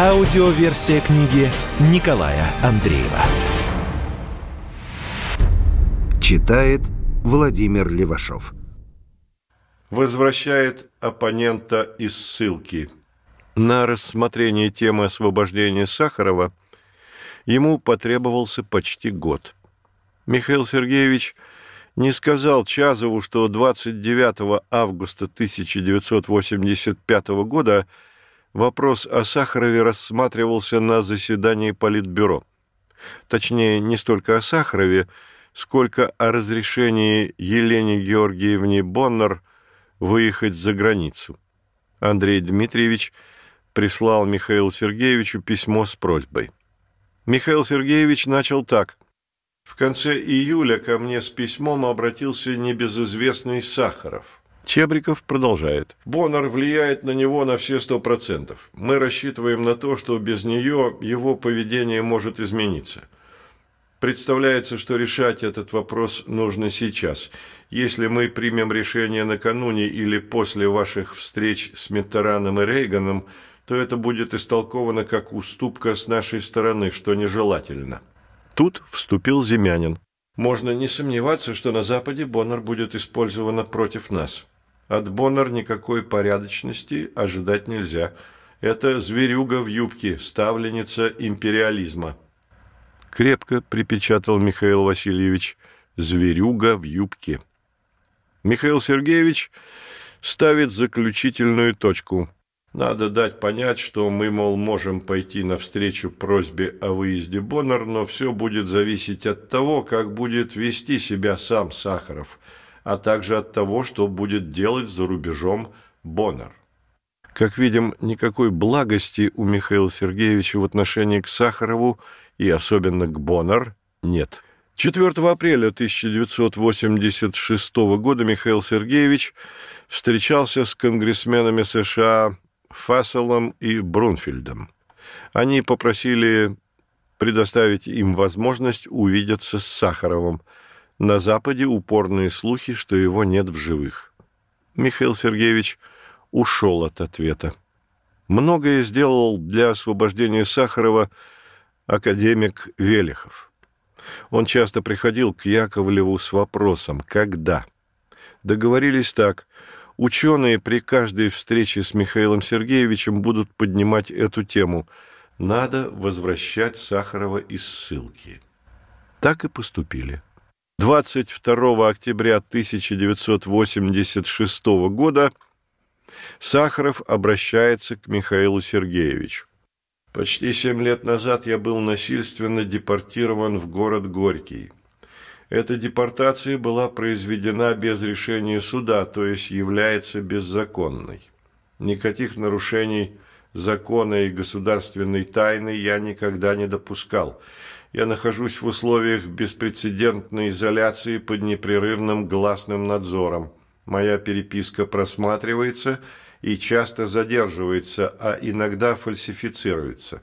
Аудиоверсия книги Николая Андреева. Читает Владимир Левашов. Возвращает оппонента из ссылки. На рассмотрение темы освобождения Сахарова ему потребовался почти год. Михаил Сергеевич не сказал Чазову, что 29 августа 1985 года вопрос о Сахарове рассматривался на заседании Политбюро. Точнее, не столько о Сахарове, сколько о разрешении Елене Георгиевне Боннер выехать за границу. Андрей Дмитриевич прислал Михаилу Сергеевичу письмо с просьбой. Михаил Сергеевич начал так. В конце июля ко мне с письмом обратился небезызвестный Сахаров. Чебриков продолжает. Боннер влияет на него на все сто процентов. Мы рассчитываем на то, что без нее его поведение может измениться. Представляется, что решать этот вопрос нужно сейчас. Если мы примем решение накануне или после ваших встреч с Миттераном и Рейганом, то это будет истолковано как уступка с нашей стороны, что нежелательно. Тут вступил Земянин. Можно не сомневаться, что на Западе Боннер будет использована против нас. От Боннер никакой порядочности ожидать нельзя. Это зверюга в юбке, ставленница империализма. Крепко припечатал Михаил Васильевич. Зверюга в юбке. Михаил Сергеевич ставит заключительную точку – надо дать понять, что мы, мол, можем пойти навстречу просьбе о выезде Боннер, но все будет зависеть от того, как будет вести себя сам Сахаров, а также от того, что будет делать за рубежом Боннер. Как видим, никакой благости у Михаила Сергеевича в отношении к Сахарову и особенно к Боннер нет. 4 апреля 1986 года Михаил Сергеевич встречался с конгрессменами США Фасселом и Брунфельдом. Они попросили предоставить им возможность увидеться с Сахаровым. На Западе упорные слухи, что его нет в живых. Михаил Сергеевич ушел от ответа. Многое сделал для освобождения Сахарова академик Велихов. Он часто приходил к Яковлеву с вопросом «Когда?». Договорились так – Ученые при каждой встрече с Михаилом Сергеевичем будут поднимать эту тему. Надо возвращать Сахарова из ссылки. Так и поступили. 22 октября 1986 года Сахаров обращается к Михаилу Сергеевичу. Почти семь лет назад я был насильственно депортирован в город Горький. Эта депортация была произведена без решения суда, то есть является беззаконной. Никаких нарушений закона и государственной тайны я никогда не допускал. Я нахожусь в условиях беспрецедентной изоляции под непрерывным гласным надзором. Моя переписка просматривается и часто задерживается, а иногда фальсифицируется.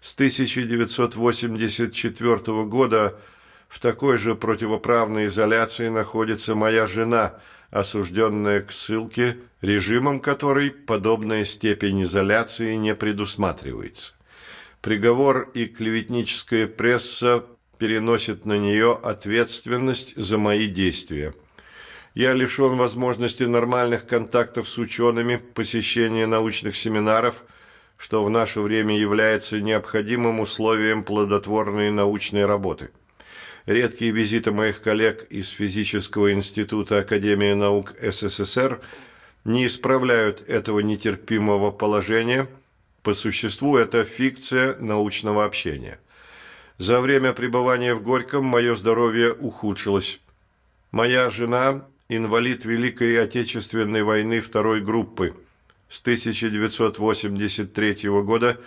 С 1984 года в такой же противоправной изоляции находится моя жена, осужденная к ссылке, режимом которой подобная степень изоляции не предусматривается. Приговор и клеветническая пресса переносят на нее ответственность за мои действия. Я лишен возможности нормальных контактов с учеными, посещения научных семинаров, что в наше время является необходимым условием плодотворной научной работы. Редкие визиты моих коллег из Физического института Академии наук СССР не исправляют этого нетерпимого положения. По существу это фикция научного общения. За время пребывания в Горьком мое здоровье ухудшилось. Моя жена – инвалид Великой Отечественной войны второй группы. С 1983 года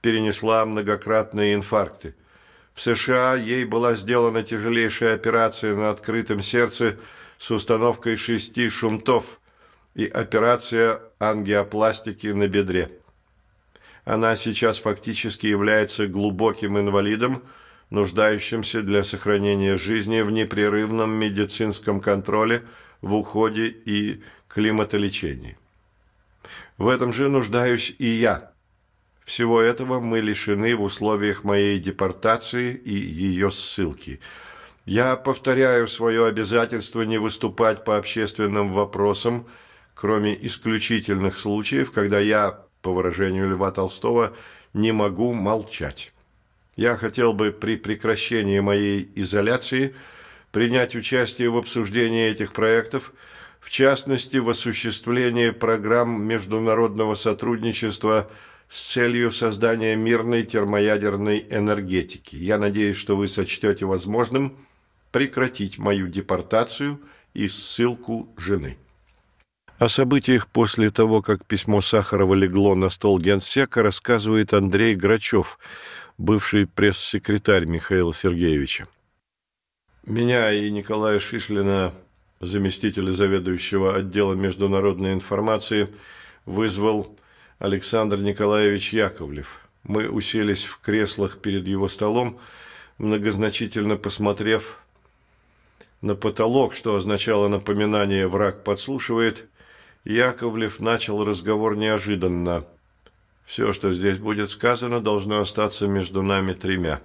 перенесла многократные инфаркты. В США ей была сделана тяжелейшая операция на открытом сердце с установкой шести шунтов и операция ангиопластики на бедре. Она сейчас фактически является глубоким инвалидом, нуждающимся для сохранения жизни в непрерывном медицинском контроле, в уходе и климатолечении. В этом же нуждаюсь и я. Всего этого мы лишены в условиях моей депортации и ее ссылки. Я повторяю свое обязательство не выступать по общественным вопросам, кроме исключительных случаев, когда я, по выражению Льва Толстого, не могу молчать. Я хотел бы при прекращении моей изоляции принять участие в обсуждении этих проектов, в частности, в осуществлении программ международного сотрудничества с целью создания мирной термоядерной энергетики. Я надеюсь, что вы сочтете возможным прекратить мою депортацию и ссылку жены. О событиях после того, как письмо Сахарова легло на стол генсека, рассказывает Андрей Грачев, бывший пресс-секретарь Михаила Сергеевича. Меня и Николая Шишлина, заместителя заведующего отдела международной информации, вызвал Александр Николаевич Яковлев. Мы уселись в креслах перед его столом, многозначительно посмотрев на потолок, что означало напоминание «враг подслушивает», Яковлев начал разговор неожиданно. «Все, что здесь будет сказано, должно остаться между нами тремя».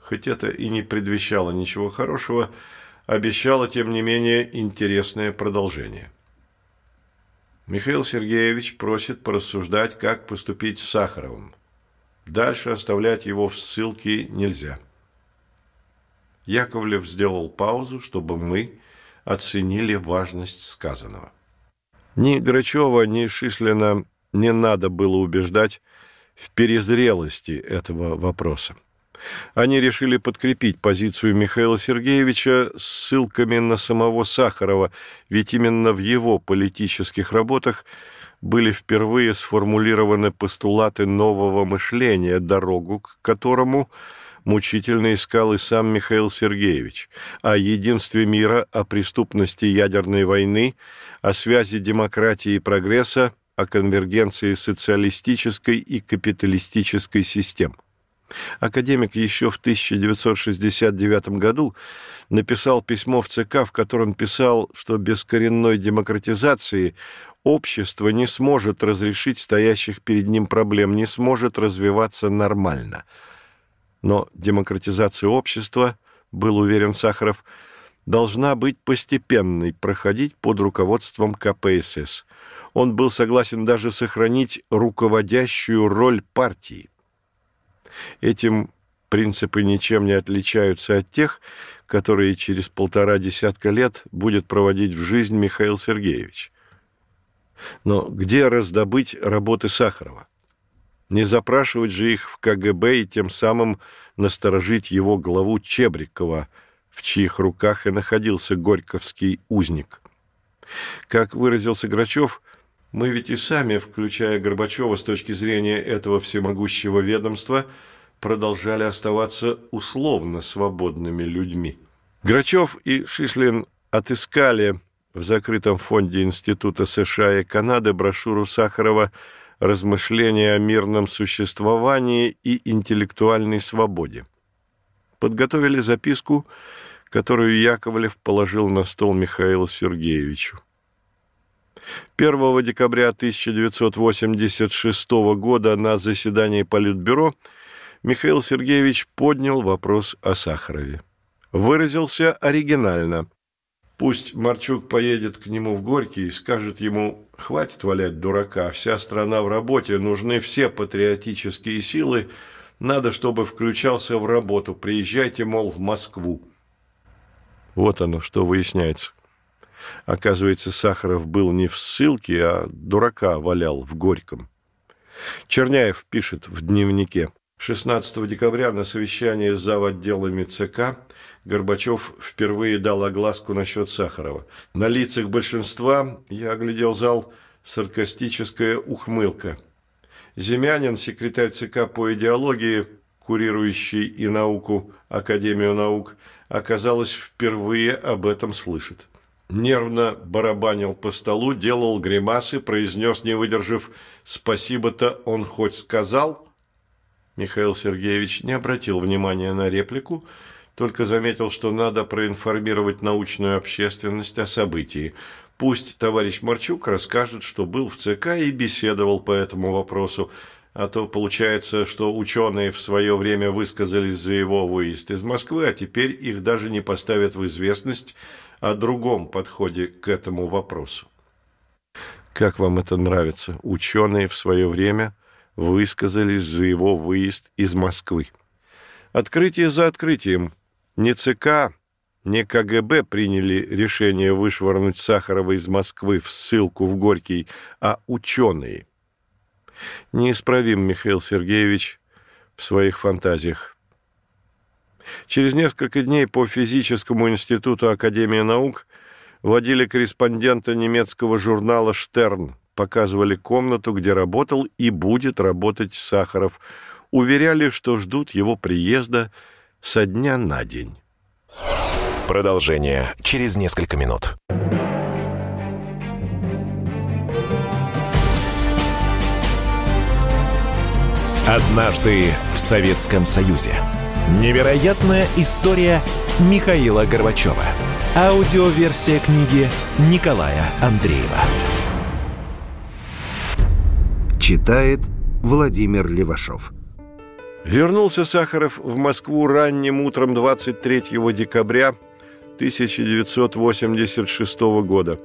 Хоть это и не предвещало ничего хорошего, обещало, тем не менее, интересное продолжение. Михаил Сергеевич просит порассуждать, как поступить с Сахаровым. Дальше оставлять его в ссылке нельзя. Яковлев сделал паузу, чтобы мы оценили важность сказанного. Ни Грачева, ни Шишлина не надо было убеждать в перезрелости этого вопроса. Они решили подкрепить позицию Михаила Сергеевича ссылками на самого Сахарова, ведь именно в его политических работах были впервые сформулированы постулаты нового мышления, дорогу к которому мучительно искал и сам Михаил Сергеевич, о единстве мира, о преступности ядерной войны, о связи демократии и прогресса, о конвергенции социалистической и капиталистической систем. Академик еще в 1969 году написал письмо в ЦК, в котором писал, что без коренной демократизации общество не сможет разрешить стоящих перед ним проблем, не сможет развиваться нормально. Но демократизация общества, был уверен Сахаров, должна быть постепенной, проходить под руководством КПСС. Он был согласен даже сохранить руководящую роль партии. Этим принципы ничем не отличаются от тех, которые через полтора десятка лет будет проводить в жизнь Михаил Сергеевич. Но где раздобыть работы Сахарова? Не запрашивать же их в КГБ и тем самым насторожить его главу Чебрикова, в чьих руках и находился горьковский узник. Как выразился Грачев, мы ведь и сами, включая Горбачева с точки зрения этого всемогущего ведомства, продолжали оставаться условно свободными людьми. Грачев и Шишлин отыскали в закрытом фонде Института США и Канады брошюру Сахарова «Размышления о мирном существовании и интеллектуальной свободе». Подготовили записку, которую Яковлев положил на стол Михаилу Сергеевичу. 1 декабря 1986 года на заседании Политбюро – Михаил Сергеевич поднял вопрос о Сахарове. Выразился оригинально. Пусть Марчук поедет к нему в Горький и скажет ему «хватит валять дурака, вся страна в работе, нужны все патриотические силы, надо, чтобы включался в работу, приезжайте, мол, в Москву». Вот оно, что выясняется. Оказывается, Сахаров был не в ссылке, а дурака валял в Горьком. Черняев пишет в дневнике. 16 декабря на совещании с заводделами ЦК Горбачев впервые дал огласку насчет Сахарова. На лицах большинства, я оглядел зал, саркастическая ухмылка. Земянин, секретарь ЦК по идеологии, курирующий и науку Академию наук, оказалось, впервые об этом слышит. Нервно барабанил по столу, делал гримасы, произнес, не выдержав, «Спасибо-то он хоть сказал?» Михаил Сергеевич не обратил внимания на реплику, только заметил, что надо проинформировать научную общественность о событии. Пусть товарищ Марчук расскажет, что был в ЦК и беседовал по этому вопросу, а то получается, что ученые в свое время высказались за его выезд из Москвы, а теперь их даже не поставят в известность о другом подходе к этому вопросу. Как вам это нравится? Ученые в свое время высказались за его выезд из Москвы. Открытие за открытием. Не ЦК, не КГБ приняли решение вышвырнуть Сахарова из Москвы в ссылку в Горький, а ученые – неисправим Михаил Сергеевич в своих фантазиях. Через несколько дней по физическому институту Академии наук водили корреспондента немецкого журнала «Штерн», показывали комнату, где работал и будет работать Сахаров, уверяли, что ждут его приезда со дня на день. Продолжение через несколько минут. Однажды в Советском Союзе. Невероятная история Михаила Горбачева. Аудиоверсия книги Николая Андреева. Читает Владимир Левашов. Вернулся Сахаров в Москву ранним утром 23 декабря 1986 года.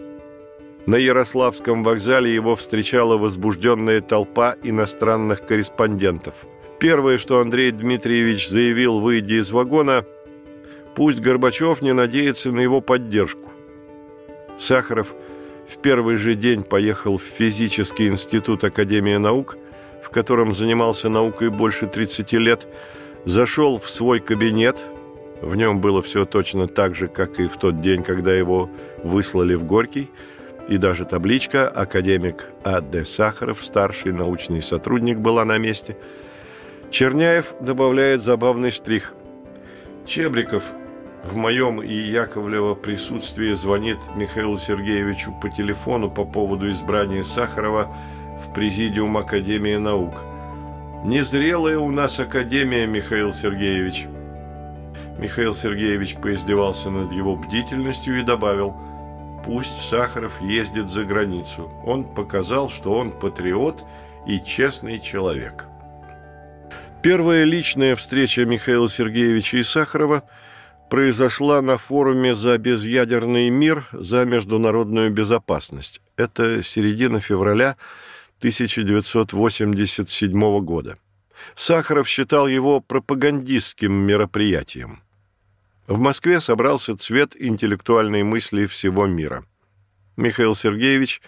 На Ярославском вокзале его встречала возбужденная толпа иностранных корреспондентов. Первое, что Андрей Дмитриевич заявил, выйдя из вагона, пусть Горбачев не надеется на его поддержку. Сахаров в первый же день поехал в физический институт Академии наук, в котором занимался наукой больше 30 лет, зашел в свой кабинет, в нем было все точно так же, как и в тот день, когда его выслали в Горький – и даже табличка «Академик А.Д. Сахаров, старший научный сотрудник» была на месте. Черняев добавляет забавный штрих. Чебриков в моем и Яковлева присутствии звонит Михаилу Сергеевичу по телефону по поводу избрания Сахарова Президиум Академии наук. «Незрелая у нас Академия, Михаил Сергеевич». Михаил Сергеевич поиздевался над его бдительностью и добавил – Пусть Сахаров ездит за границу. Он показал, что он патриот и честный человек. Первая личная встреча Михаила Сергеевича и Сахарова произошла на форуме «За безъядерный мир, за международную безопасность». Это середина февраля 1987 года. Сахаров считал его пропагандистским мероприятием. В Москве собрался цвет интеллектуальной мысли всего мира. Михаил Сергеевич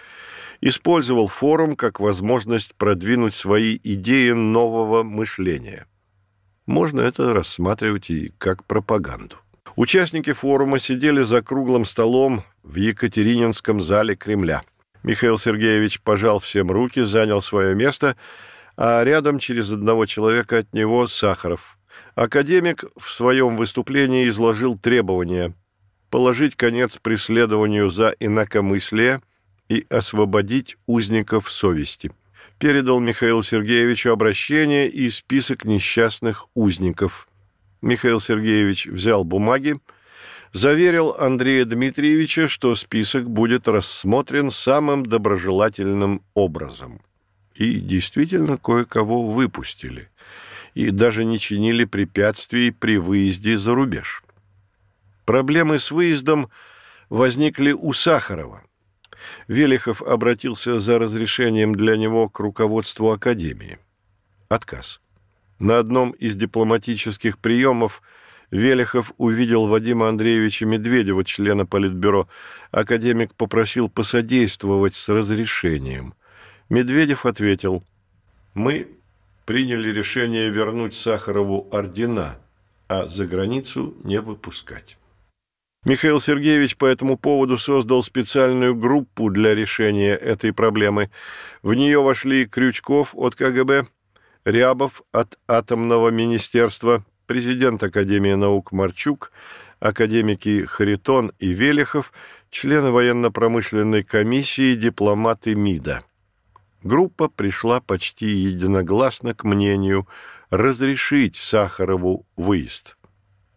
использовал форум как возможность продвинуть свои идеи нового мышления. Можно это рассматривать и как пропаганду. Участники форума сидели за круглым столом в Екатерининском зале Кремля. Михаил Сергеевич пожал всем руки, занял свое место, а рядом через одного человека от него Сахаров – Академик в своем выступлении изложил требования положить конец преследованию за инакомыслие и освободить узников совести. Передал Михаилу Сергеевичу обращение и список несчастных узников. Михаил Сергеевич взял бумаги, заверил Андрея Дмитриевича, что список будет рассмотрен самым доброжелательным образом. И действительно кое-кого выпустили – и даже не чинили препятствий при выезде за рубеж. Проблемы с выездом возникли у Сахарова. Велихов обратился за разрешением для него к руководству Академии. Отказ. На одном из дипломатических приемов Велихов увидел Вадима Андреевича Медведева, члена Политбюро. Академик попросил посодействовать с разрешением. Медведев ответил, «Мы приняли решение вернуть Сахарову ордена, а за границу не выпускать. Михаил Сергеевич по этому поводу создал специальную группу для решения этой проблемы. В нее вошли Крючков от КГБ, Рябов от Атомного министерства, президент Академии наук Марчук, академики Харитон и Велихов, члены военно-промышленной комиссии, дипломаты МИДа. Группа пришла почти единогласно к мнению разрешить Сахарову выезд.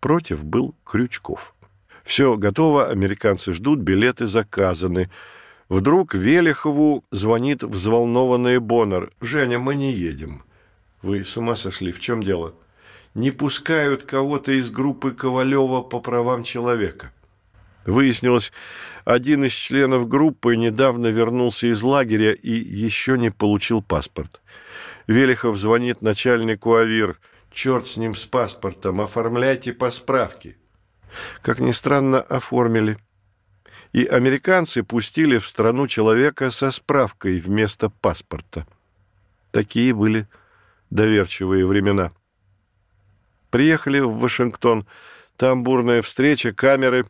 Против был Крючков. Все готово, американцы ждут, билеты заказаны. Вдруг Велихову звонит взволнованный Боннер. «Женя, мы не едем». Вы с ума сошли? В чем дело? Не пускают кого-то из группы Ковалева по правам человека. Выяснилось, один из членов группы недавно вернулся из лагеря и еще не получил паспорт. Велихов звонит начальнику АВИР. «Черт с ним с паспортом, оформляйте по справке». Как ни странно, оформили. И американцы пустили в страну человека со справкой вместо паспорта. Такие были доверчивые времена. Приехали в Вашингтон. Там бурная встреча, камеры.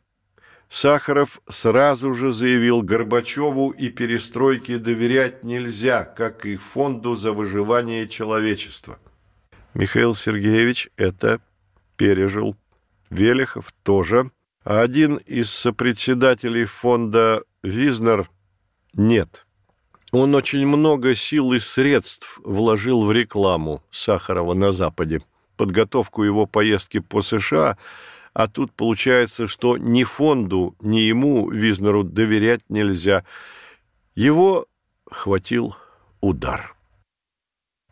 Сахаров сразу же заявил Горбачеву и перестройке доверять нельзя, как и фонду за выживание человечества. Михаил Сергеевич это пережил. Велихов тоже. А один из сопредседателей фонда Визнер нет. Он очень много сил и средств вложил в рекламу Сахарова на Западе, подготовку его поездки по США, а тут получается, что ни фонду, ни ему, Визнеру, доверять нельзя. Его хватил удар.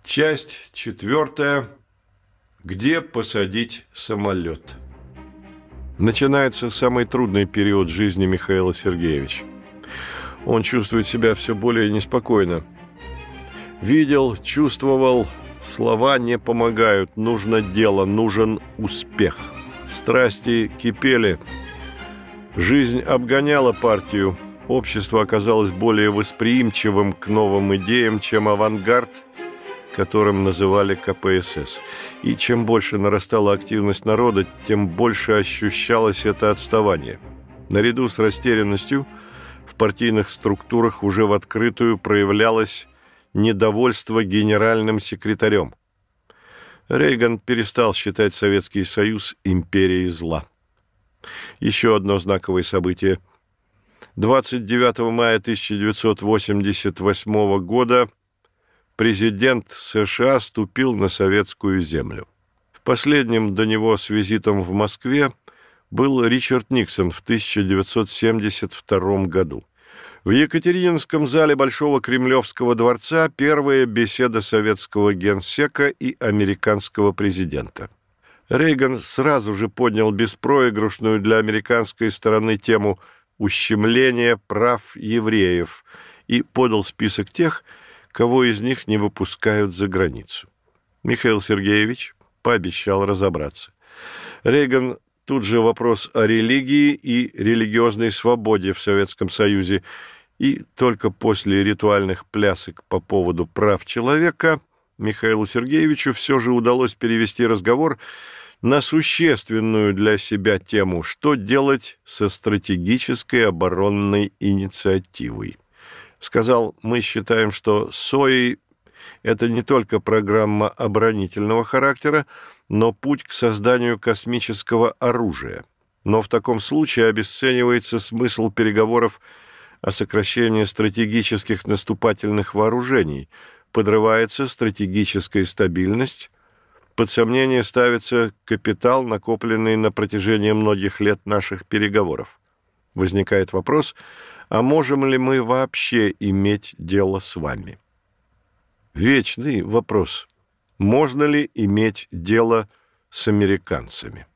Часть четвертая. Где посадить самолет? Начинается самый трудный период жизни Михаила Сергеевича. Он чувствует себя все более неспокойно. Видел, чувствовал, слова не помогают, нужно дело, нужен успех. Страсти кипели, жизнь обгоняла партию, общество оказалось более восприимчивым к новым идеям, чем авангард, которым называли КПСС. И чем больше нарастала активность народа, тем больше ощущалось это отставание. Наряду с растерянностью – в партийных структурах уже в открытую проявлялось недовольство генеральным секретарем. Рейган перестал считать Советский Союз империей зла. Еще одно знаковое событие. 29 мая 1988 года президент США ступил на советскую землю. В последнем до него с визитом в Москве был Ричард Никсон в 1972 году. В Екатерининском зале Большого Кремлевского дворца первая беседа советского генсека и американского президента. Рейган сразу же поднял беспроигрышную для американской стороны тему ущемления прав евреев и подал список тех, кого из них не выпускают за границу. Михаил Сергеевич пообещал разобраться. Рейган Тут же вопрос о религии и религиозной свободе в Советском Союзе. И только после ритуальных плясок по поводу прав человека Михаилу Сергеевичу все же удалось перевести разговор на существенную для себя тему «Что делать со стратегической оборонной инициативой?» Сказал, мы считаем, что СОИ – это не только программа оборонительного характера, но путь к созданию космического оружия. Но в таком случае обесценивается смысл переговоров о сокращении стратегических наступательных вооружений, подрывается стратегическая стабильность, под сомнение ставится капитал, накопленный на протяжении многих лет наших переговоров. Возникает вопрос, а можем ли мы вообще иметь дело с вами? Вечный вопрос – можно ли иметь дело с американцами.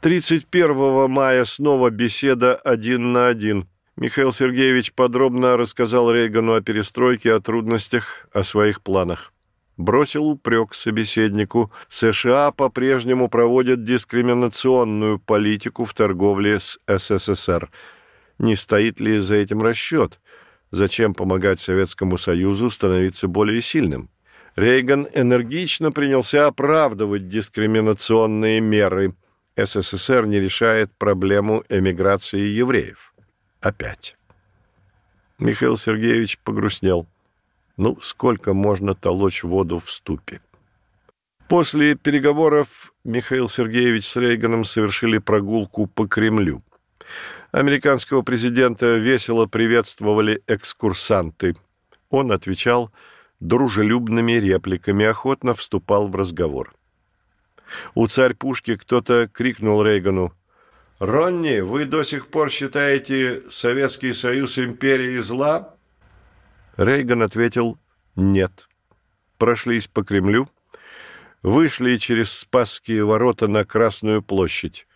31 мая снова беседа один на один. Михаил Сергеевич подробно рассказал Рейгану о перестройке, о трудностях, о своих планах. Бросил упрек собеседнику. США по-прежнему проводят дискриминационную политику в торговле с СССР. Не стоит ли за этим расчет? Зачем помогать Советскому Союзу становиться более сильным? Рейган энергично принялся оправдывать дискриминационные меры. СССР не решает проблему эмиграции евреев. Опять. Михаил Сергеевич погрустнел. Ну, сколько можно толочь воду в ступе? После переговоров Михаил Сергеевич с Рейганом совершили прогулку по Кремлю. Американского президента весело приветствовали экскурсанты. Он отвечал дружелюбными репликами, охотно вступал в разговор. У царь-пушки кто-то крикнул Рейгану «Ронни, вы до сих пор считаете Советский Союз империей зла?» Рейган ответил «Нет». Прошлись по Кремлю, вышли через Спасские ворота на Красную площадь.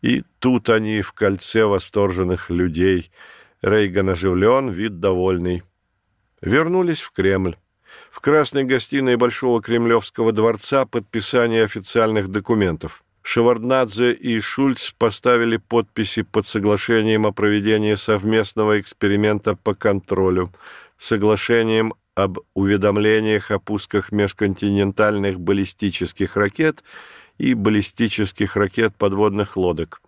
И тут они в кольце восторженных людей. Рейган оживлен, вид довольный. Вернулись в Кремль. В красной гостиной Большого Кремлевского дворца подписание официальных документов. Шеварднадзе и Шульц поставили подписи под соглашением о проведении совместного эксперимента по контролю, соглашением об уведомлениях о пусках межконтинентальных баллистических ракет и баллистических ракет подводных лодок.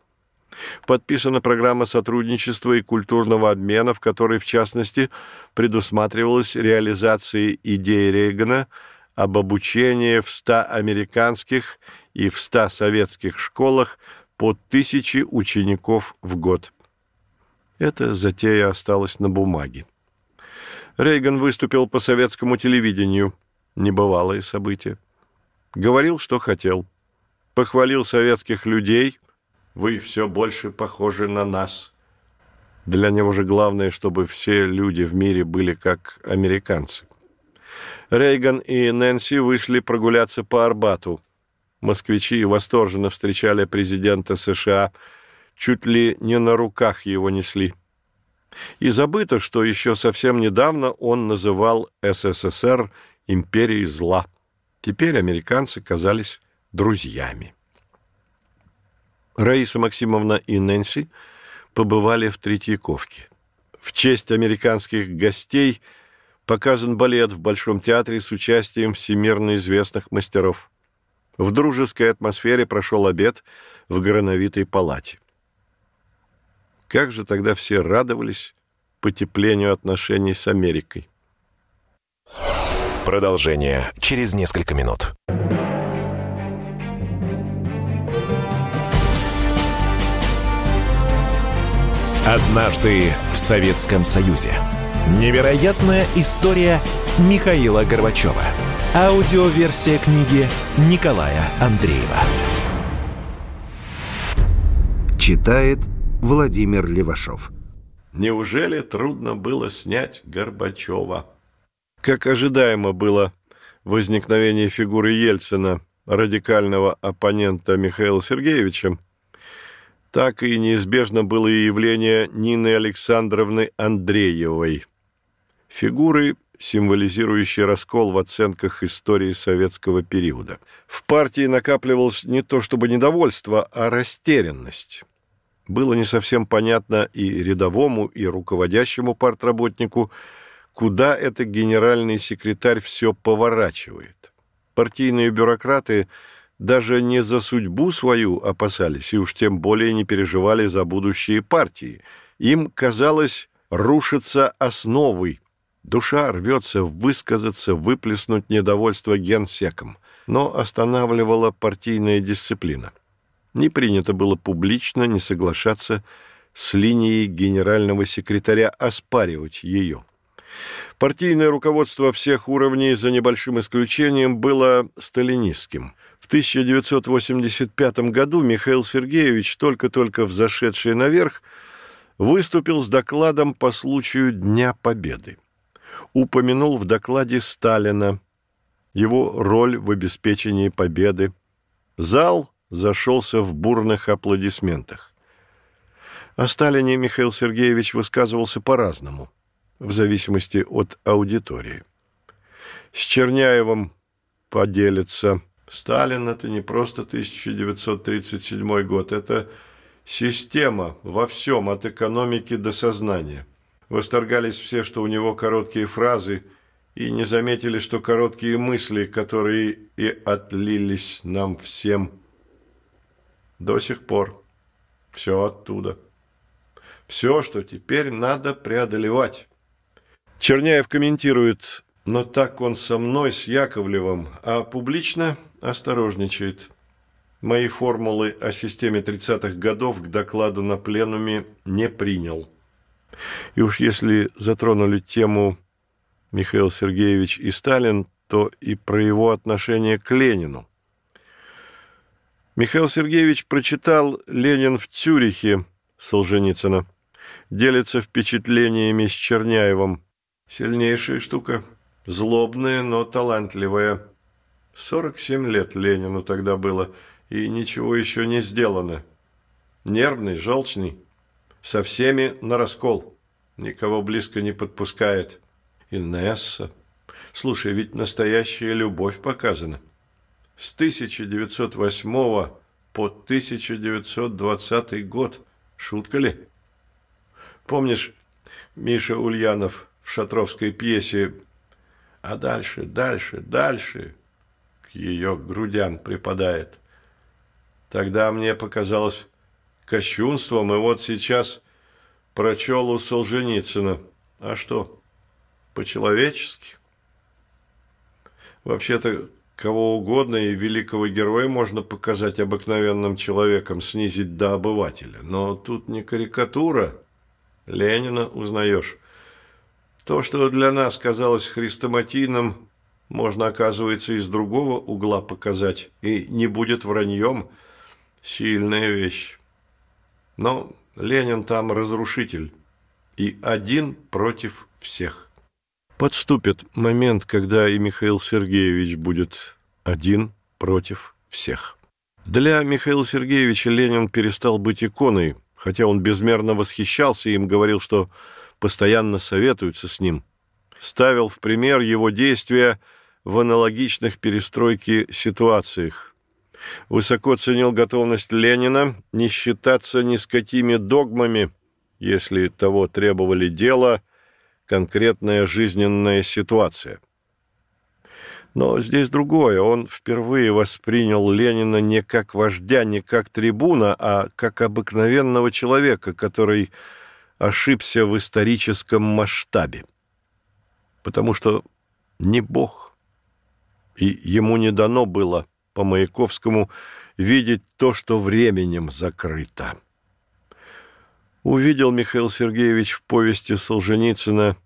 Подписана программа сотрудничества и культурного обмена, в которой, в частности, предусматривалась реализация идеи Рейгана об обучении в 100 американских и в 100 советских школах по тысяче учеников в год. Эта затея осталась на бумаге. Рейган выступил по советскому телевидению. Небывалое событие. Говорил, что хотел. Похвалил советских людей. Вы все больше похожи на нас. Для него же главное, чтобы все люди в мире были как американцы. Рейган и Нэнси вышли прогуляться по Арбату. Москвичи восторженно встречали президента США, чуть ли не на руках его несли. И забыто, что еще совсем недавно он называл СССР империей зла. Теперь американцы казались друзьями. Раиса Максимовна и Нэнси побывали в Третьяковке. В честь американских гостей показан балет в Большом театре с участием всемирно известных мастеров. В дружеской атмосфере прошел обед в грановитой палате. Как же тогда все радовались потеплению отношений с Америкой. Продолжение через несколько минут. Однажды в Советском Союзе. Невероятная история Михаила Горбачева. Аудиоверсия книги Николая Андреева. Читает Владимир Левашов. Неужели трудно было снять Горбачева? Как ожидаемо было возникновение фигуры Ельцина, радикального оппонента Михаила Сергеевича, так и неизбежно было и явление Нины Александровны Андреевой. Фигуры, символизирующие раскол в оценках истории советского периода. В партии накапливалось не то чтобы недовольство, а растерянность было не совсем понятно и рядовому, и руководящему партработнику, куда это генеральный секретарь все поворачивает. Партийные бюрократы даже не за судьбу свою опасались, и уж тем более не переживали за будущие партии. Им казалось, рушатся основы. Душа рвется высказаться, выплеснуть недовольство генсеком, но останавливала партийная дисциплина. Не принято было публично не соглашаться с линией генерального секретаря оспаривать ее. Партийное руководство всех уровней, за небольшим исключением, было сталинистским. В 1985 году Михаил Сергеевич, только-только взошедший наверх, выступил с докладом по случаю Дня Победы. Упомянул в докладе Сталина, его роль в обеспечении победы. Зал зашелся в бурных аплодисментах. О Сталине Михаил Сергеевич высказывался по-разному, в зависимости от аудитории. С Черняевым поделится. Сталин – это не просто 1937 год, это система во всем, от экономики до сознания. Восторгались все, что у него короткие фразы, и не заметили, что короткие мысли, которые и отлились нам всем – до сих пор. Все оттуда. Все, что теперь надо преодолевать. Черняев комментирует, но так он со мной, с Яковлевым, а публично осторожничает. Мои формулы о системе 30-х годов к докладу на пленуме не принял. И уж если затронули тему Михаил Сергеевич и Сталин, то и про его отношение к Ленину. Михаил Сергеевич прочитал «Ленин в Цюрихе» Солженицына. Делится впечатлениями с Черняевым. Сильнейшая штука. Злобная, но талантливая. 47 лет Ленину тогда было, и ничего еще не сделано. Нервный, желчный. Со всеми на раскол. Никого близко не подпускает. Инесса. Слушай, ведь настоящая любовь показана. С 1908 по 1920 год. Шутка ли? Помнишь, Миша Ульянов в шатровской пьесе «А дальше, дальше, дальше» к ее грудям припадает. Тогда мне показалось кощунством, и вот сейчас прочел у Солженицына. А что, по-человечески? Вообще-то, кого угодно и великого героя можно показать обыкновенным человеком, снизить до обывателя. Но тут не карикатура. Ленина узнаешь. То, что для нас казалось хрестоматийным, можно, оказывается, из другого угла показать, и не будет враньем. Сильная вещь. Но Ленин там разрушитель, и один против всех. Подступит момент, когда и Михаил Сергеевич будет один против всех. Для Михаила Сергеевича Ленин перестал быть иконой, хотя он безмерно восхищался им, говорил, что постоянно советуются с ним. Ставил в пример его действия в аналогичных перестройке ситуациях. Высоко ценил готовность Ленина не считаться ни с какими догмами, если того требовали дело – конкретная жизненная ситуация. Но здесь другое. Он впервые воспринял Ленина не как вождя, не как трибуна, а как обыкновенного человека, который ошибся в историческом масштабе. Потому что не Бог, и ему не дано было по Маяковскому видеть то, что временем закрыто увидел Михаил Сергеевич в повести Солженицына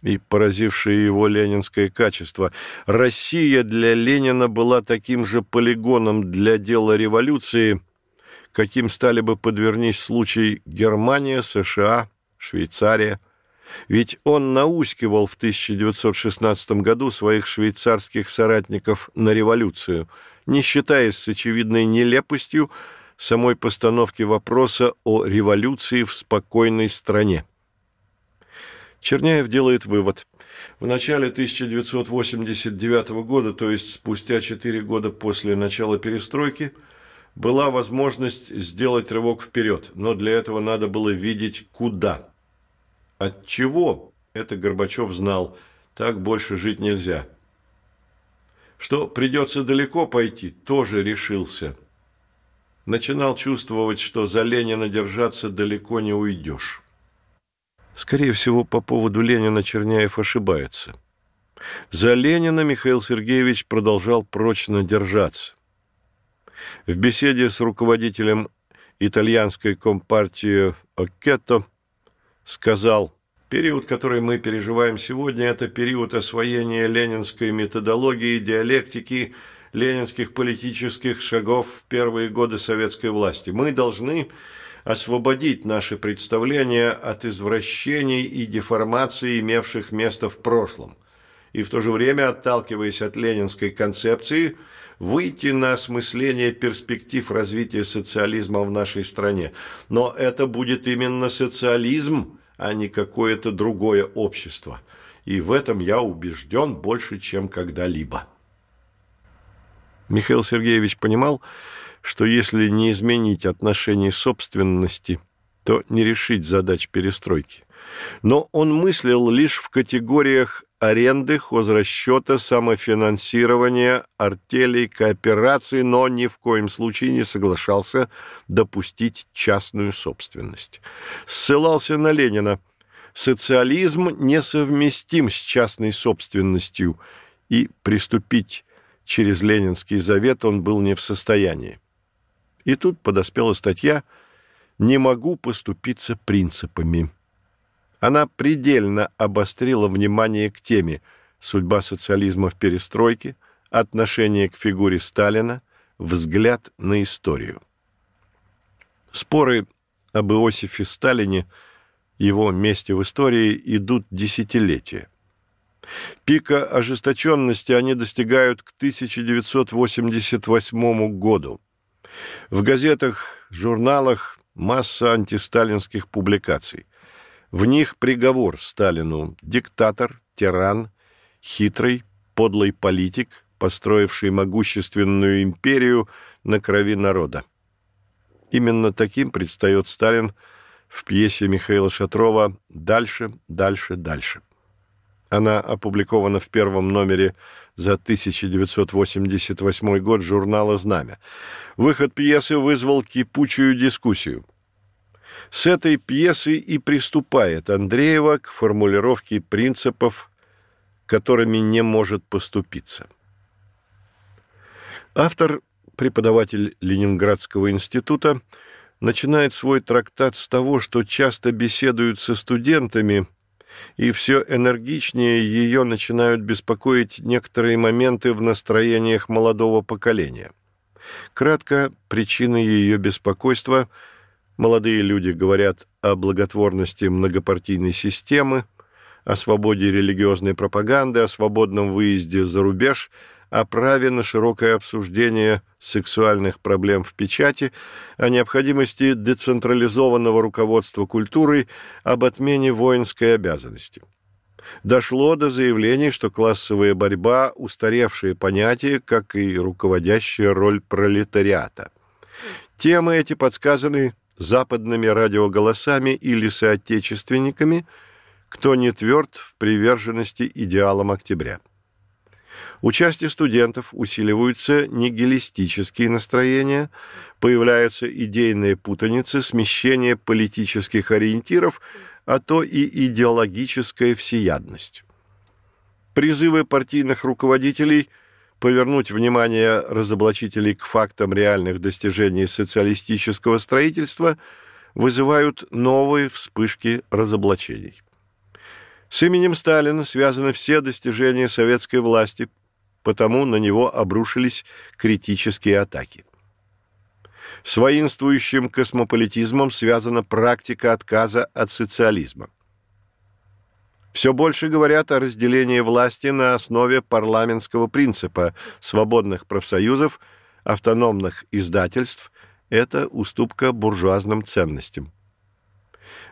и поразившее его ленинское качество. Россия для Ленина была таким же полигоном для дела революции, каким стали бы, подвернись случай, Германия, США, Швейцария. Ведь он наускивал в 1916 году своих швейцарских соратников на революцию, не считаясь с очевидной нелепостью, самой постановки вопроса о революции в спокойной стране. Черняев делает вывод. В начале 1989 года, то есть спустя 4 года после начала перестройки, была возможность сделать рывок вперед, но для этого надо было видеть куда. От чего, это Горбачев знал, так больше жить нельзя. Что придется далеко пойти, тоже решился – начинал чувствовать, что за Ленина держаться далеко не уйдешь. Скорее всего, по поводу Ленина Черняев ошибается. За Ленина Михаил Сергеевич продолжал прочно держаться. В беседе с руководителем итальянской компартии Оккетто сказал, «Период, который мы переживаем сегодня, это период освоения ленинской методологии, диалектики, ленинских политических шагов в первые годы советской власти. Мы должны освободить наши представления от извращений и деформаций, имевших место в прошлом, и в то же время, отталкиваясь от ленинской концепции, выйти на осмысление перспектив развития социализма в нашей стране. Но это будет именно социализм, а не какое-то другое общество. И в этом я убежден больше, чем когда-либо. Михаил Сергеевич понимал, что если не изменить отношение собственности, то не решить задач перестройки. Но он мыслил лишь в категориях аренды, хозрасчета, самофинансирования, артелей, кооперации, но ни в коем случае не соглашался допустить частную собственность. Ссылался на Ленина. Социализм несовместим с частной собственностью, и приступить через Ленинский завет он был не в состоянии. И тут подоспела статья «Не могу поступиться принципами». Она предельно обострила внимание к теме «Судьба социализма в перестройке», «Отношение к фигуре Сталина», «Взгляд на историю». Споры об Иосифе Сталине, его месте в истории идут десятилетия. Пика ожесточенности они достигают к 1988 году. В газетах, журналах масса антисталинских публикаций. В них приговор Сталину – диктатор, тиран, хитрый, подлый политик, построивший могущественную империю на крови народа. Именно таким предстает Сталин в пьесе Михаила Шатрова «Дальше, дальше, дальше». Она опубликована в первом номере за 1988 год журнала «Знамя». Выход пьесы вызвал кипучую дискуссию. С этой пьесы и приступает Андреева к формулировке принципов, которыми не может поступиться. Автор, преподаватель Ленинградского института, начинает свой трактат с того, что часто беседуют со студентами – и все энергичнее ее начинают беспокоить некоторые моменты в настроениях молодого поколения. Кратко, причины ее беспокойства – молодые люди говорят о благотворности многопартийной системы, о свободе религиозной пропаганды, о свободном выезде за рубеж – о праве на широкое обсуждение сексуальных проблем в печати, о необходимости децентрализованного руководства культурой, об отмене воинской обязанности. Дошло до заявлений, что классовая борьба – устаревшее понятие, как и руководящая роль пролетариата. Темы эти подсказаны западными радиоголосами или соотечественниками, кто не тверд в приверженности идеалам октября. У части студентов усиливаются нигилистические настроения, появляются идейные путаницы, смещение политических ориентиров, а то и идеологическая всеядность. Призывы партийных руководителей повернуть внимание разоблачителей к фактам реальных достижений социалистического строительства вызывают новые вспышки разоблачений. С именем Сталина связаны все достижения советской власти, потому на него обрушились критические атаки. С воинствующим космополитизмом связана практика отказа от социализма. Все больше говорят о разделении власти на основе парламентского принципа свободных профсоюзов, автономных издательств – это уступка буржуазным ценностям.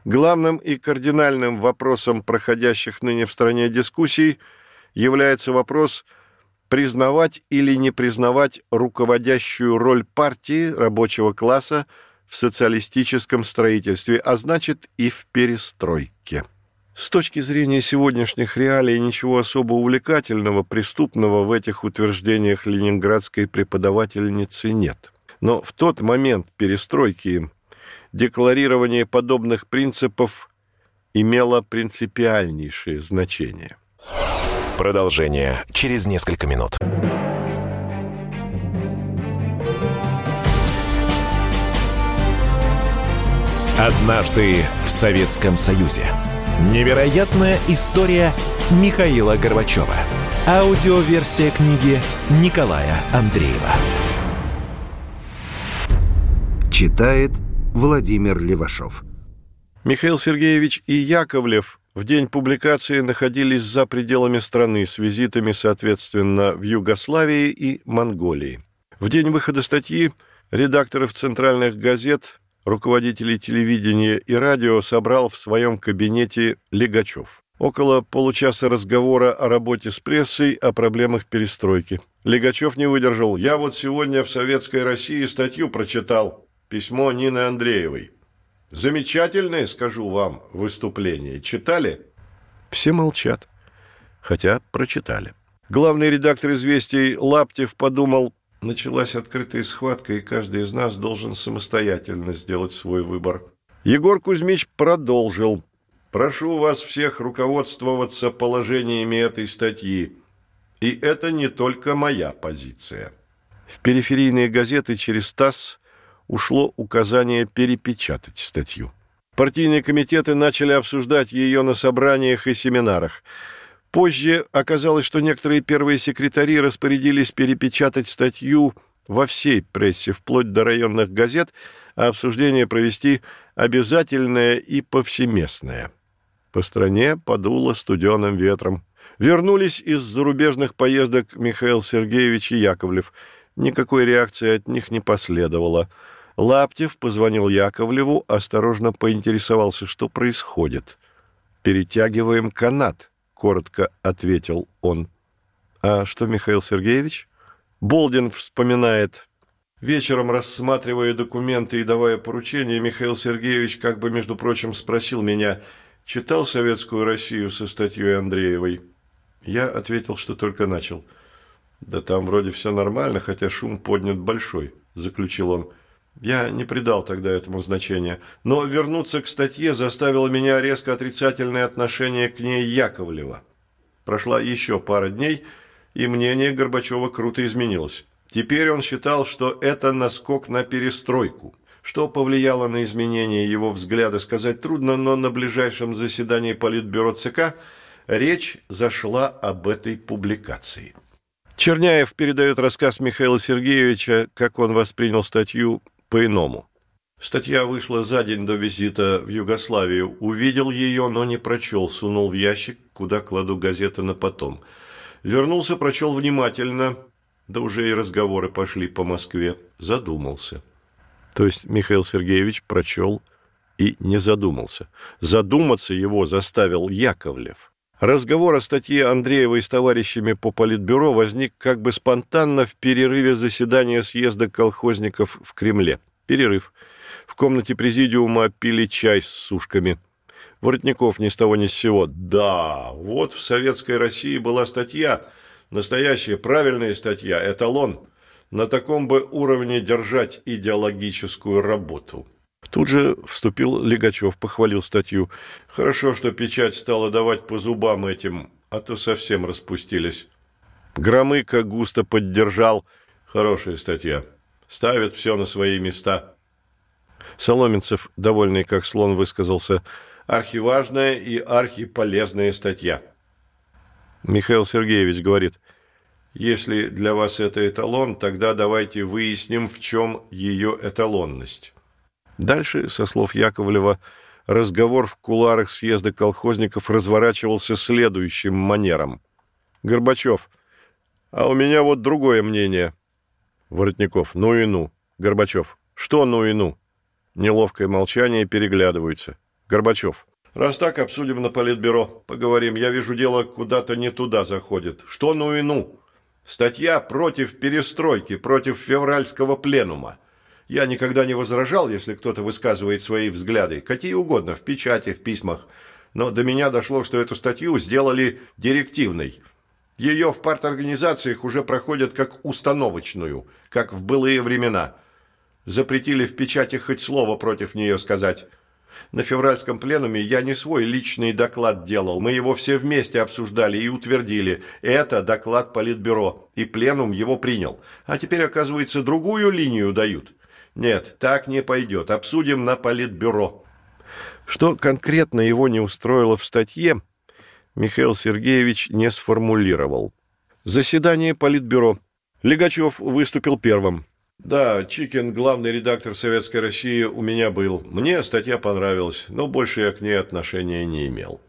Главным и кардинальным вопросом проходящих ныне в стране дискуссий является вопрос – признавать или не признавать руководящую роль партии рабочего класса в социалистическом строительстве, а значит и в перестройке. С точки зрения сегодняшних реалий ничего особо увлекательного, преступного в этих утверждениях ленинградской преподавательницы нет. Но в тот момент перестройки декларирование подобных принципов имело принципиальнейшее значение. Продолжение через несколько минут. Однажды в Советском Союзе. Невероятная история Михаила Горбачева. Аудиоверсия книги Николая Андреева. Читает Владимир Левашов. Михаил Сергеевич и Яковлев в день публикации находились за пределами страны с визитами, соответственно, в Югославии и Монголии. В день выхода статьи редакторов центральных газет, руководителей телевидения и радио собрал в своем кабинете Легачев. Около получаса разговора о работе с прессой, о проблемах перестройки. Легачев не выдержал. «Я вот сегодня в «Советской России» статью прочитал. Письмо Нины Андреевой. Замечательное, скажу вам, выступление. Читали? Все молчат, хотя прочитали. Главный редактор «Известий» Лаптев подумал, началась открытая схватка, и каждый из нас должен самостоятельно сделать свой выбор. Егор Кузьмич продолжил. «Прошу вас всех руководствоваться положениями этой статьи. И это не только моя позиция. В периферийные газеты через ТАСС ушло указание перепечатать статью. Партийные комитеты начали обсуждать ее на собраниях и семинарах. Позже оказалось, что некоторые первые секретари распорядились перепечатать статью во всей прессе, вплоть до районных газет, а обсуждение провести обязательное и повсеместное. По стране подуло студеным ветром. Вернулись из зарубежных поездок Михаил Сергеевич и Яковлев. Никакой реакции от них не последовало. Лаптев позвонил Яковлеву, осторожно поинтересовался, что происходит. «Перетягиваем канат», — коротко ответил он. «А что, Михаил Сергеевич?» Болдин вспоминает. Вечером, рассматривая документы и давая поручения, Михаил Сергеевич, как бы, между прочим, спросил меня, читал «Советскую Россию» со статьей Андреевой. Я ответил, что только начал. «Да там вроде все нормально, хотя шум поднят большой», – заключил он. Я не придал тогда этому значения. Но вернуться к статье заставило меня резко отрицательное отношение к ней Яковлева. Прошла еще пара дней, и мнение Горбачева круто изменилось. Теперь он считал, что это наскок на перестройку. Что повлияло на изменение его взгляда, сказать трудно, но на ближайшем заседании Политбюро ЦК речь зашла об этой публикации. Черняев передает рассказ Михаила Сергеевича, как он воспринял статью по-иному. Статья вышла за день до визита в Югославию. Увидел ее, но не прочел, сунул в ящик, куда кладу газеты на потом. Вернулся, прочел внимательно, да уже и разговоры пошли по Москве. Задумался. То есть Михаил Сергеевич прочел и не задумался. Задуматься его заставил Яковлев. Разговор о статье Андреевой с товарищами по Политбюро возник как бы спонтанно в перерыве заседания съезда колхозников в Кремле. Перерыв. В комнате президиума пили чай с сушками. Воротников ни с того ни с сего. Да, вот в Советской России была статья, настоящая правильная статья, эталон. На таком бы уровне держать идеологическую работу. Тут же вступил Легачев, похвалил статью. Хорошо, что печать стала давать по зубам этим, а то совсем распустились. Громыко густо поддержал. Хорошая статья. Ставит все на свои места. Соломенцев, довольный как слон, высказался. Архиважная и архиполезная статья. Михаил Сергеевич говорит, если для вас это эталон, тогда давайте выясним, в чем ее эталонность. Дальше, со слов Яковлева, разговор в куларах съезда колхозников разворачивался следующим манером. Горбачев. А у меня вот другое мнение. Воротников. Ну и ну. Горбачев. Что ну и ну? Неловкое молчание, переглядываются. Горбачев. Раз так, обсудим на политбюро. Поговорим. Я вижу, дело куда-то не туда заходит. Что ну и ну? Статья против перестройки, против февральского пленума. Я никогда не возражал, если кто-то высказывает свои взгляды, какие угодно, в печати, в письмах. Но до меня дошло, что эту статью сделали директивной. Ее в парторганизациях уже проходят как установочную, как в былые времена. Запретили в печати хоть слово против нее сказать. На февральском пленуме я не свой личный доклад делал, мы его все вместе обсуждали и утвердили. Это доклад Политбюро, и пленум его принял. А теперь, оказывается, другую линию дают. Нет, так не пойдет. Обсудим на политбюро. Что конкретно его не устроило в статье, Михаил Сергеевич не сформулировал. Заседание политбюро. Легачев выступил первым. Да, Чикин, главный редактор «Советской России», у меня был. Мне статья понравилась, но больше я к ней отношения не имел.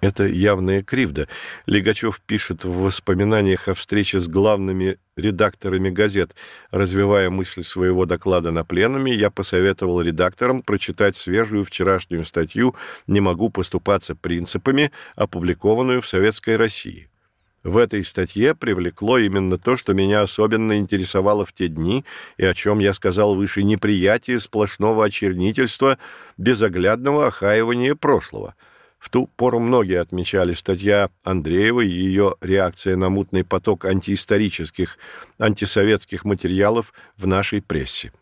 Это явная кривда. Легачев пишет в воспоминаниях о встрече с главными редакторами газет. Развивая мысль своего доклада на пленуме, я посоветовал редакторам прочитать свежую вчерашнюю статью «Не могу поступаться принципами», опубликованную в «Советской России». В этой статье привлекло именно то, что меня особенно интересовало в те дни, и о чем я сказал выше, неприятие сплошного очернительства, безоглядного охаивания прошлого – в ту пору многие отмечали статья Андреева и ее реакция на мутный поток антиисторических, антисоветских материалов в нашей прессе.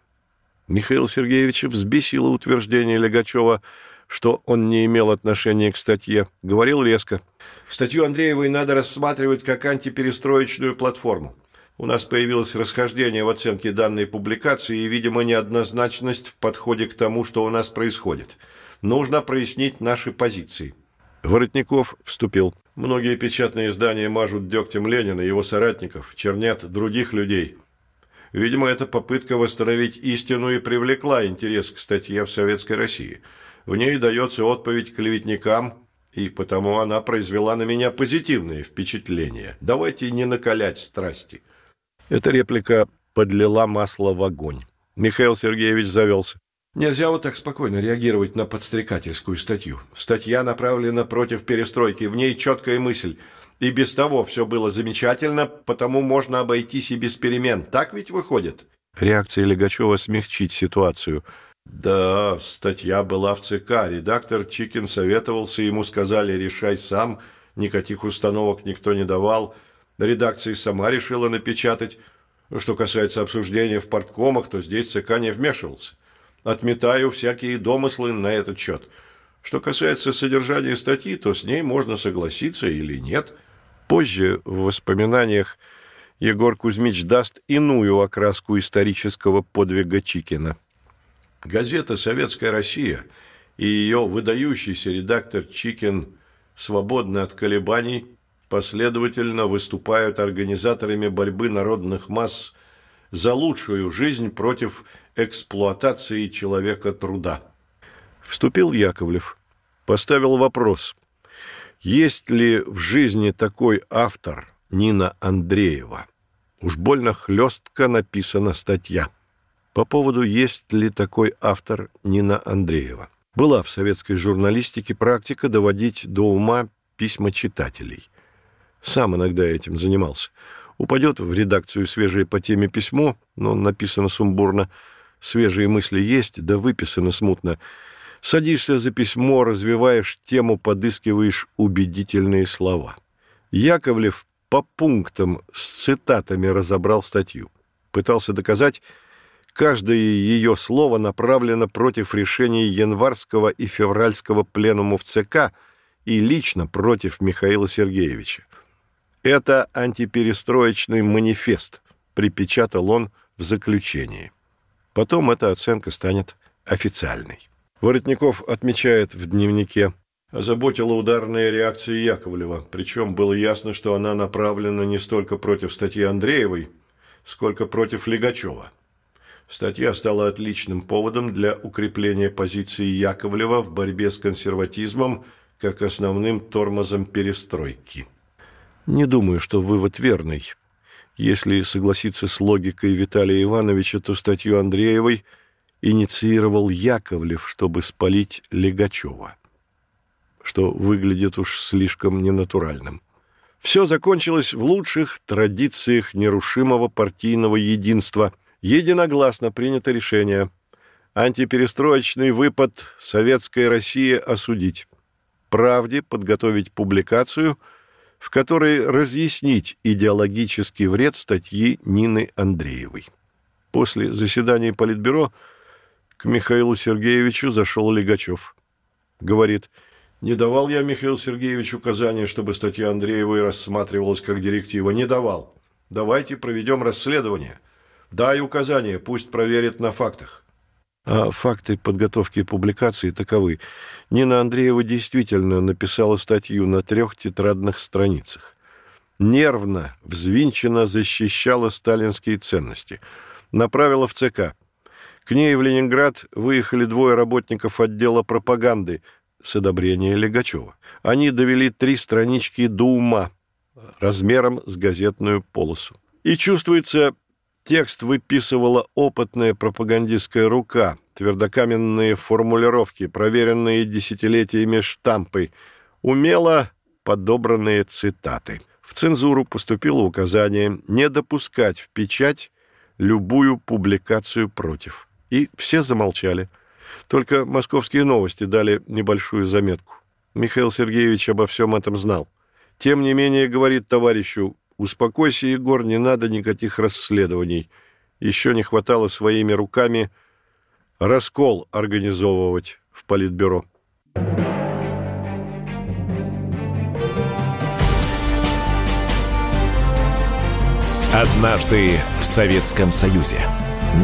Михаил Сергеевич взбесило утверждение Легачева, что он не имел отношения к статье, говорил резко. Статью Андреевой надо рассматривать как антиперестроечную платформу. У нас появилось расхождение в оценке данной публикации и, видимо, неоднозначность в подходе к тому, что у нас происходит. Нужно прояснить наши позиции. Воротников вступил. Многие печатные издания мажут дегтем Ленина, его соратников, чернят других людей. Видимо, эта попытка восстановить истину и привлекла интерес к статье в Советской России. В ней дается отповедь клеветникам, и потому она произвела на меня позитивное впечатление. Давайте не накалять страсти. Эта реплика подлила масло в огонь. Михаил Сергеевич завелся. Нельзя вот так спокойно реагировать на подстрекательскую статью. Статья направлена против перестройки, в ней четкая мысль. И без того все было замечательно, потому можно обойтись и без перемен. Так ведь выходит? Реакция Легачева смягчить ситуацию. Да, статья была в ЦК. Редактор Чикин советовался, ему сказали «решай сам». Никаких установок никто не давал. Редакция сама решила напечатать. Что касается обсуждения в порткомах, то здесь ЦК не вмешивался. Отметаю всякие домыслы на этот счет. Что касается содержания статьи, то с ней можно согласиться или нет. Позже в воспоминаниях Егор Кузьмич даст иную окраску исторического подвига Чикина. Газета «Советская Россия» и ее выдающийся редактор Чикин свободны от колебаний, последовательно выступают организаторами борьбы народных масс за лучшую жизнь против эксплуатации человека труда. Вступил Яковлев, поставил вопрос, есть ли в жизни такой автор Нина Андреева? Уж больно хлестко написана статья. По поводу, есть ли такой автор Нина Андреева. Была в советской журналистике практика доводить до ума письма читателей. Сам иногда этим занимался. Упадет в редакцию свежее по теме письмо, но написано сумбурно – свежие мысли есть, да выписано смутно. Садишься за письмо, развиваешь тему, подыскиваешь убедительные слова. Яковлев по пунктам с цитатами разобрал статью. Пытался доказать, каждое ее слово направлено против решений январского и февральского пленумов ЦК и лично против Михаила Сергеевича. Это антиперестроечный манифест, припечатал он в заключении. Потом эта оценка станет официальной. Воротников отмечает в дневнике, озаботила ударная реакция Яковлева, причем было ясно, что она направлена не столько против статьи Андреевой, сколько против Легачева. Статья стала отличным поводом для укрепления позиции Яковлева в борьбе с консерватизмом как основным тормозом перестройки. Не думаю, что вывод верный. Если согласиться с логикой Виталия Ивановича, то статью Андреевой инициировал Яковлев, чтобы спалить Легачева, что выглядит уж слишком ненатуральным. Все закончилось в лучших традициях нерушимого партийного единства. Единогласно принято решение антиперестроечный выпад «Советская Россия» осудить. Правде подготовить публикацию – в которой разъяснить идеологический вред статьи Нины Андреевой. После заседания Политбюро к Михаилу Сергеевичу зашел Легачев. Говорит, не давал я Михаилу Сергеевичу указания, чтобы статья Андреевой рассматривалась как директива. Не давал. Давайте проведем расследование. Дай указания, пусть проверят на фактах. А факты подготовки публикации таковы. Нина Андреева действительно написала статью на трех тетрадных страницах. Нервно, взвинченно защищала сталинские ценности. Направила в ЦК. К ней в Ленинград выехали двое работников отдела пропаганды с одобрения Легачева. Они довели три странички до ума размером с газетную полосу. И чувствуется Текст выписывала опытная пропагандистская рука, твердокаменные формулировки, проверенные десятилетиями штампы, умело подобранные цитаты. В цензуру поступило указание не допускать в печать любую публикацию против. И все замолчали. Только московские новости дали небольшую заметку. Михаил Сергеевич обо всем этом знал. Тем не менее, говорит товарищу, Успокойся, Егор, не надо никаких расследований. Еще не хватало своими руками раскол организовывать в Политбюро. Однажды в Советском Союзе.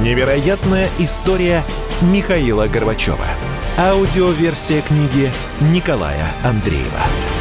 Невероятная история Михаила Горбачева. Аудиоверсия книги Николая Андреева.